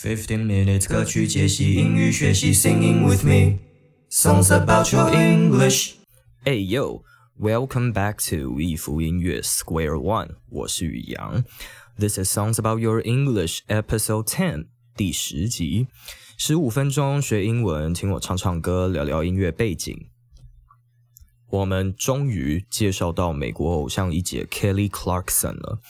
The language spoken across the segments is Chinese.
Fifteen minutes 歌曲解析英语学习，Singing with me songs about your English。Hey yo, welcome back to 一福音乐 Square One，我是宇阳。This is Songs About Your English Episode Ten，第十集，十五分钟学英文，听我唱唱歌，聊聊音乐背景。我们终于介绍到美国偶像一姐 Kelly Clarkson 了。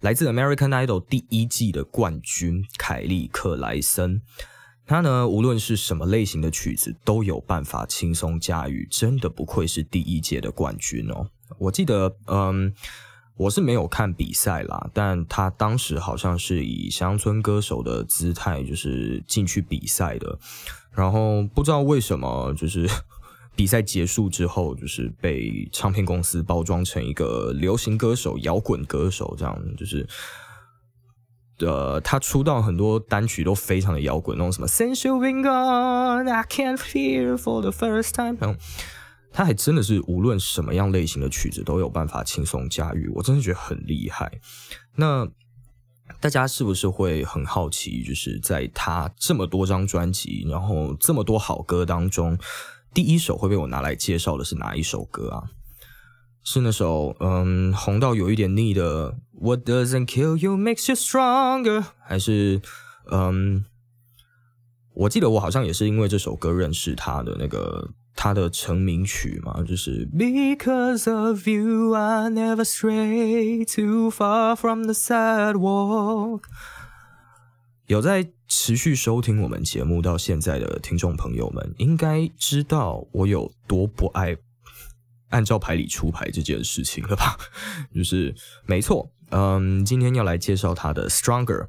来自 American Idol 第一季的冠军凯利克莱森，他呢无论是什么类型的曲子都有办法轻松驾驭，真的不愧是第一届的冠军哦。我记得，嗯，我是没有看比赛啦，但他当时好像是以乡村歌手的姿态，就是进去比赛的，然后不知道为什么，就是。比赛结束之后，就是被唱片公司包装成一个流行歌手、摇滚歌手，这样就是，呃，他出道很多单曲都非常的摇滚，那种什么 Since You've Been Gone, I Can't Feel for the First Time，然后他还真的是无论什么样类型的曲子都有办法轻松驾驭，我真的觉得很厉害。那大家是不是会很好奇，就是在他这么多张专辑，然后这么多好歌当中？第一首会被我拿来介绍的是哪一首歌啊？是那首嗯红到有一点腻的 What doesn't kill you makes you stronger，还是嗯我记得我好像也是因为这首歌认识他的那个他的成名曲嘛，就是 Because of you I never stray too far from the sidewalk。有在持续收听我们节目到现在的听众朋友们，应该知道我有多不爱按照牌理出牌这件事情了吧？就是没错，嗯，今天要来介绍他的《Stronger》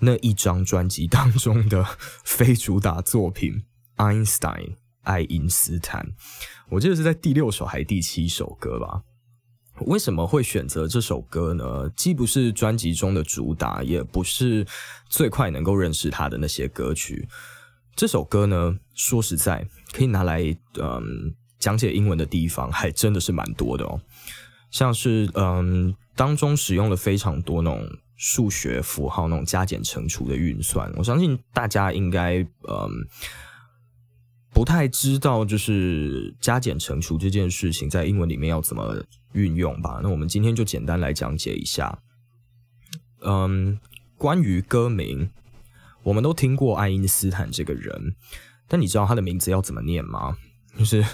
那一张专辑当中的非主打作品《Einstein》爱因斯坦，我记得是在第六首还是第七首歌吧。为什么会选择这首歌呢？既不是专辑中的主打，也不是最快能够认识他的那些歌曲。这首歌呢，说实在，可以拿来嗯讲解英文的地方还真的是蛮多的哦。像是嗯当中使用了非常多那种数学符号，那种加减乘除的运算。我相信大家应该嗯。不太知道，就是加减乘除这件事情在英文里面要怎么运用吧？那我们今天就简单来讲解一下。嗯，关于歌名，我们都听过爱因斯坦这个人，但你知道他的名字要怎么念吗？就是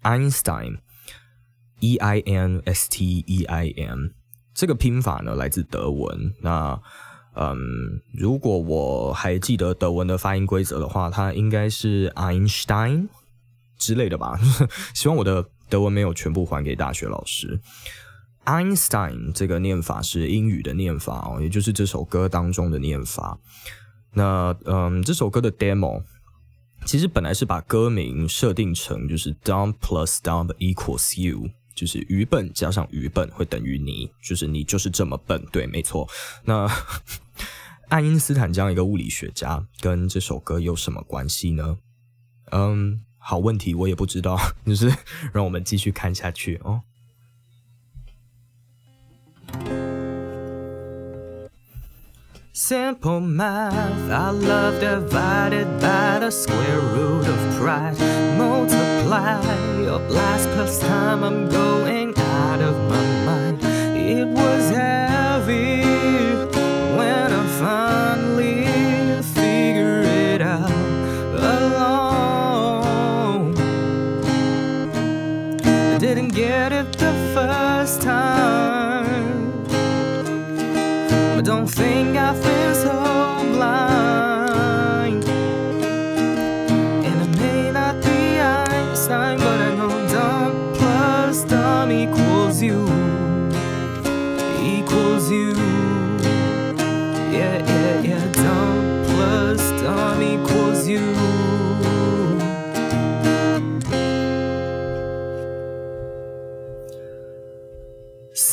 Einstein，E I N S T E I N，这个拼法呢来自德文。那嗯，如果我还记得德文的发音规则的话，它应该是 Einstein 之类的吧。希望我的德文没有全部还给大学老师。Einstein 这个念法是英语的念法哦，也就是这首歌当中的念法。那嗯，这首歌的 demo 其实本来是把歌名设定成就是 Dumb plus Dumb equals you。就是愚笨加上愚笨会等于你，就是你就是这么笨，对，没错。那 爱因斯坦这样一个物理学家跟这首歌有什么关系呢？嗯，好问题，我也不知道。就是 让我们继续看下去哦。Simple math, I love divided by the square root of pride. Multiply your blast plus time, I'm going out of my mind. It was heavy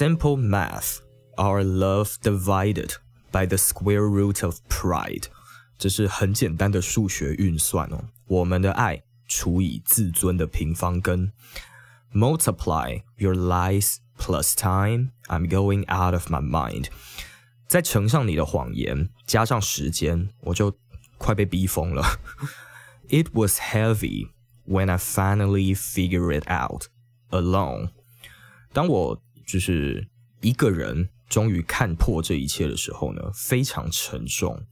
Simple math, our love divided by the square root of pride。这是很简单的数学运算哦。我们的爱除以自尊的平方根。 Multiply your lies plus time. I'm going out of my mind。再乘上你的谎言，加上时间，我就快被逼疯了。It was heavy when I finally figured it out alone。当我就是一个人终于看破这一切的时候呢，非常沉重。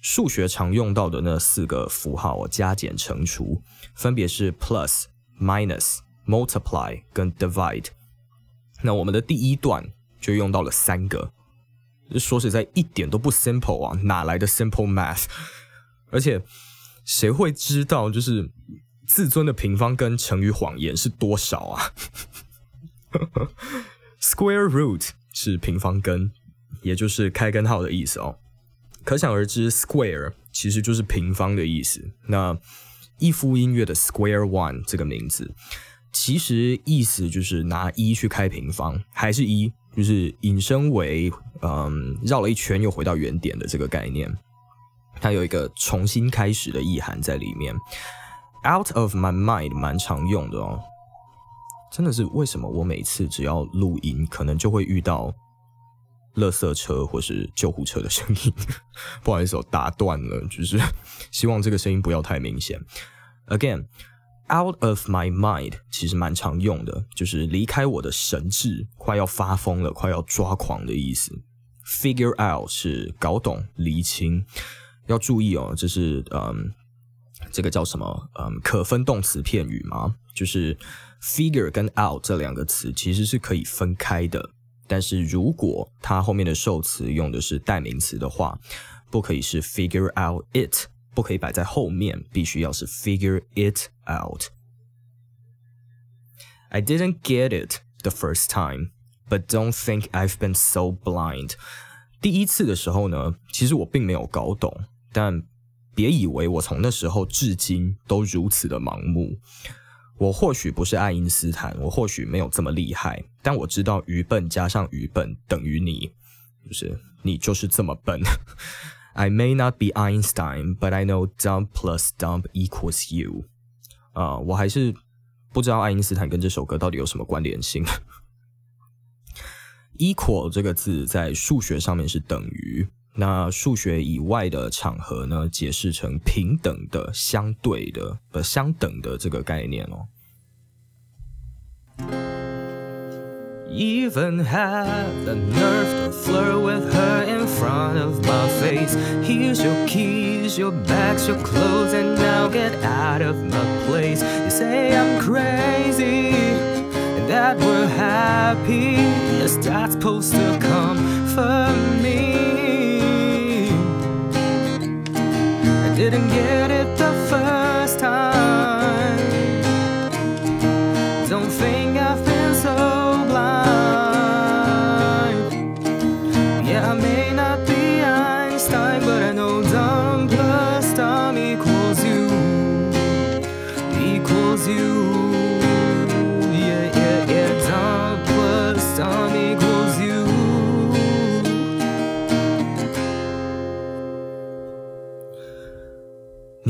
数学常用到的那四个符号，加减乘除，分别是 plus、minus、multiply 跟 divide。那我们的第一段就用到了三个，说实在一点都不 simple 啊，哪来的 simple math？而且谁会知道就是自尊的平方根乘以谎言是多少啊？Square root 是平方根，也就是开根号的意思哦。可想而知，square 其实就是平方的意思。那一夫音乐的 square one 这个名字，其实意思就是拿一去开平方，还是一，就是引申为嗯绕了一圈又回到原点的这个概念。它有一个重新开始的意涵在里面。Out of my mind 蛮常用的哦，真的是为什么我每次只要录音，可能就会遇到。垃圾车或是救护车的声音，不好意思，我打断了，就是希望这个声音不要太明显。Again Out of my mind 其实蛮常用的，就是离开我的神智，快要发疯了，快要抓狂的意思。Figure out 是搞懂、厘清，要注意哦，这是嗯，这个叫什么？嗯，可分动词片语吗？就是 figure 跟 out 这两个词其实是可以分开的。但是如果它后面的受词用的是代名词的话，不可以是 figure out it，不可以摆在后面，必须要是 figure it out。I didn't get it the first time, but don't think I've been so blind。第一次的时候呢，其实我并没有搞懂，但别以为我从那时候至今都如此的盲目。我或许不是爱因斯坦，我或许没有这么厉害，但我知道愚笨加上愚笨等于你，就是你就是这么笨。I may not be Einstein, but I know dumb plus dumb equals you。啊，我还是不知道爱因斯坦跟这首歌到底有什么关联性。Equal 这个字在数学上面是等于。那数学以外的场合呢，解释成平等的、相对的、呃相等的这个概念哦。Even had the nerve to flirt with her in front of my face. Here's your keys, your bags, your clothes, and now get out of my place. You say I'm crazy and that we're happy. Yes, that's supposed to come for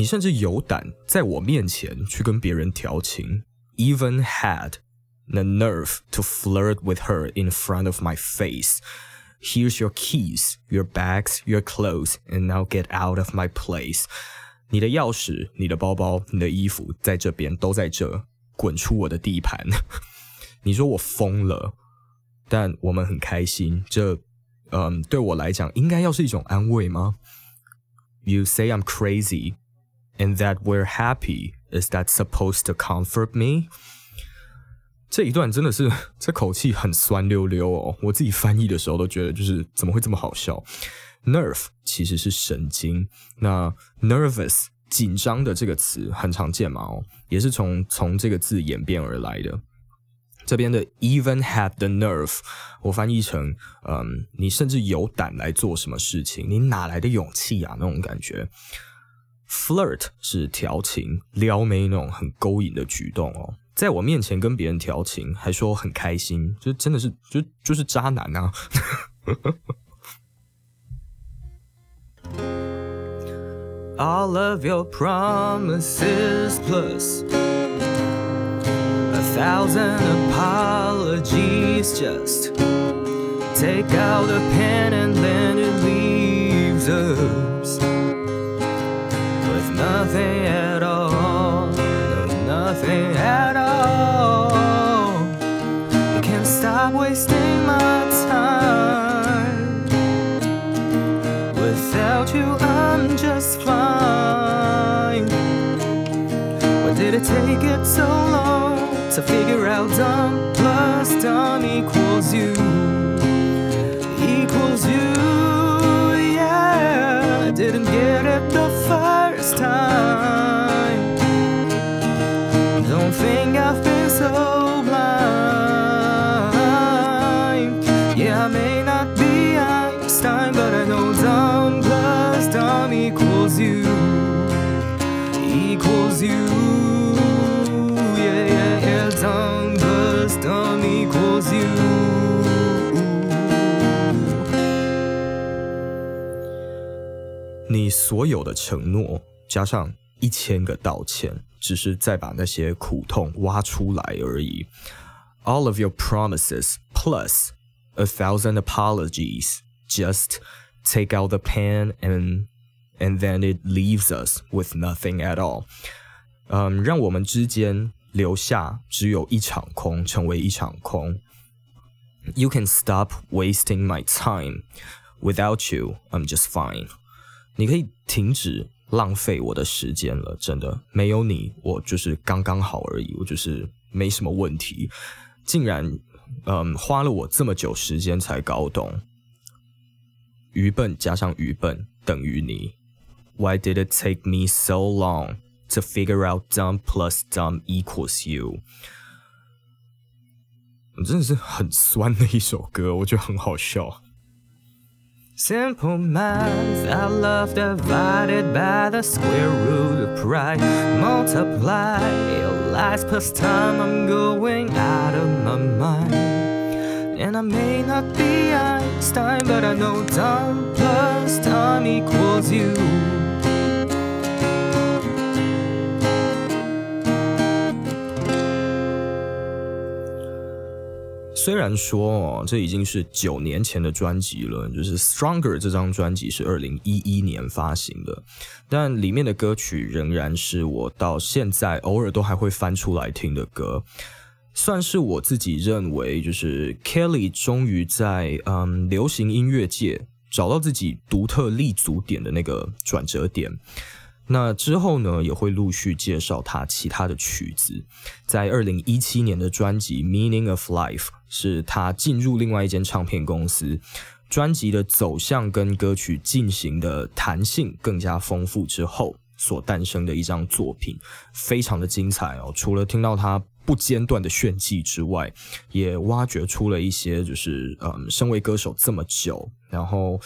你甚至有胆在我面前去跟别人调情，even had the nerve to flirt with her in front of my face. Here's your keys, your bags, your clothes, and now get out of my place. 你的钥匙、你的包包、你的衣服在这边，都在这，滚出我的地盘。你说我疯了，但我们很开心。这，嗯，对我来讲，应该要是一种安慰吗？You say I'm crazy. And that we're happy is that supposed to comfort me？这一段真的是 这口气很酸溜溜哦，我自己翻译的时候都觉得就是怎么会这么好笑？Nerve 其实是神经，那 nervous 紧张的这个词很常见嘛哦，也是从从这个字演变而来的。这边的 even had the nerve，我翻译成嗯，你甚至有胆来做什么事情，你哪来的勇气啊？那种感觉。Flirt 是调情、撩妹那种很勾引的举动哦，在我面前跟别人调情，还说很开心，就真的是就就是渣男啊！All of your promises plus a thousand apologies just take out the pen and then it leaves us with nothing at all. No, nothing at all. Can't stop wasting my time. Without you, I'm just fine. Why did it take it so long to figure out dumb plus dumb equals you? 你所有的承诺加上一千个道歉，只是再把那些苦痛挖出来而已。All of your promises plus a thousand apologies just take out the pen and and then it leaves us with nothing at all. 嗯，让我们之间留下只有一场空，成为一场空。You can stop wasting my time. Without you, I'm just fine. 你可以停止浪费我的时间了，真的，没有你，我就是刚刚好而已，我就是没什么问题。竟然，嗯，花了我这么久时间才搞懂，愚笨加上愚笨等于你。Why did it take me so long to figure out dumb plus dumb equals you？真的是很酸的一首歌，我觉得很好笑。Simple math, I love divided by the square root of pride. Multiply lies plus time, I'm going out of my mind. And I may not be Einstein, but I know time plus time equals you. 虽然说哦，这已经是九年前的专辑了，就是《Stronger》这张专辑是二零一一年发行的，但里面的歌曲仍然是我到现在偶尔都还会翻出来听的歌，算是我自己认为，就是 Kelly 终于在嗯流行音乐界找到自己独特立足点的那个转折点。那之后呢，也会陆续介绍他其他的曲子。在二零一七年的专辑《Meaning of Life》是他进入另外一间唱片公司，专辑的走向跟歌曲进行的弹性更加丰富之后所诞生的一张作品，非常的精彩哦。除了听到他不间断的炫技之外，也挖掘出了一些就是嗯，身为歌手这么久，然后。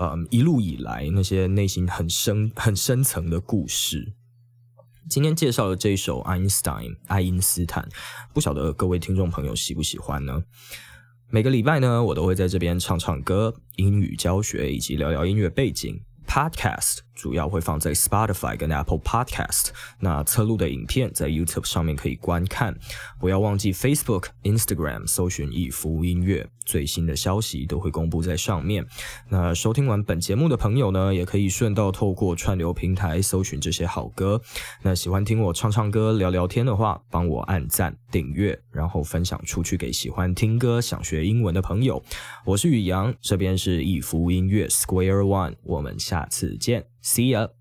嗯，一路以来那些内心很深、很深层的故事。今天介绍的这一首《爱因斯坦》，爱因斯坦，不晓得各位听众朋友喜不喜欢呢？每个礼拜呢，我都会在这边唱唱歌、英语教学以及聊聊音乐背景。Podcast 主要会放在 Spotify 跟 Apple Podcast，那侧录的影片在 YouTube 上面可以观看。不要忘记 Facebook、Instagram 搜寻易福音乐，最新的消息都会公布在上面。那收听完本节目的朋友呢，也可以顺道透过串流平台搜寻这些好歌。那喜欢听我唱唱歌、聊聊天的话，帮我按赞、订阅，然后分享出去给喜欢听歌、想学英文的朋友。我是宇阳，这边是易福音乐 Square One，我们下次见，See ya。